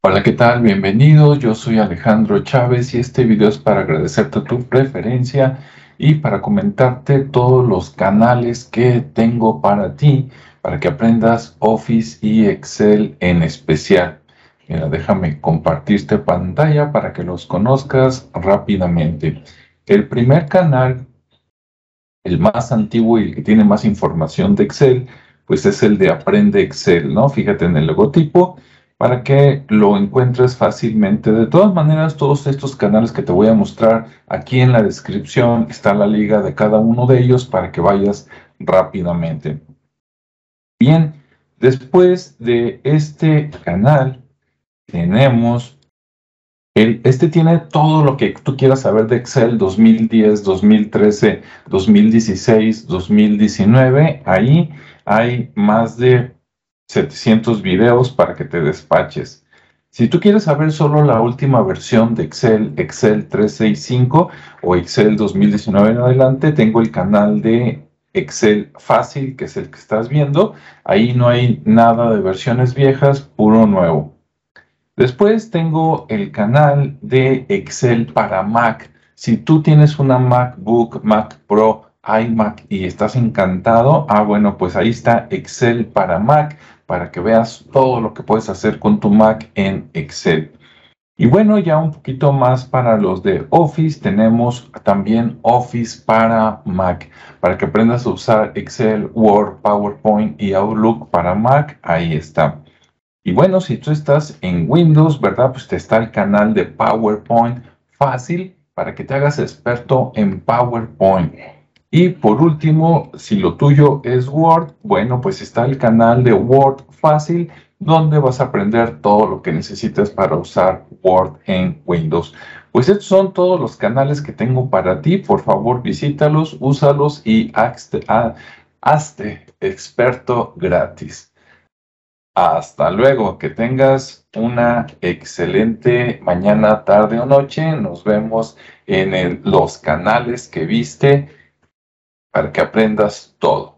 Hola, ¿qué tal? Bienvenido. Yo soy Alejandro Chávez y este video es para agradecerte tu preferencia y para comentarte todos los canales que tengo para ti, para que aprendas Office y Excel en especial. Mira, déjame compartirte pantalla para que los conozcas rápidamente. El primer canal, el más antiguo y el que tiene más información de Excel, pues es el de Aprende Excel, ¿no? Fíjate en el logotipo para que lo encuentres fácilmente. De todas maneras, todos estos canales que te voy a mostrar aquí en la descripción está la liga de cada uno de ellos para que vayas rápidamente. Bien, después de este canal tenemos el, este tiene todo lo que tú quieras saber de Excel 2010, 2013, 2016, 2019. Ahí hay más de 700 videos para que te despaches. Si tú quieres saber solo la última versión de Excel, Excel 365 o Excel 2019 en adelante, tengo el canal de Excel Fácil, que es el que estás viendo. Ahí no hay nada de versiones viejas, puro nuevo. Después tengo el canal de Excel para Mac. Si tú tienes una MacBook, Mac Pro, iMac y estás encantado, ah bueno, pues ahí está Excel para Mac para que veas todo lo que puedes hacer con tu Mac en Excel. Y bueno, ya un poquito más para los de Office, tenemos también Office para Mac, para que aprendas a usar Excel, Word, PowerPoint y Outlook para Mac, ahí está. Y bueno, si tú estás en Windows, ¿verdad? Pues te está el canal de PowerPoint fácil para que te hagas experto en PowerPoint. Y por último, si lo tuyo es Word, bueno, pues está el canal de Word Fácil, donde vas a aprender todo lo que necesitas para usar Word en Windows. Pues estos son todos los canales que tengo para ti. Por favor, visítalos, úsalos y hazte, hazte experto gratis. Hasta luego, que tengas una excelente mañana, tarde o noche. Nos vemos en los canales que viste para que aprendas todo.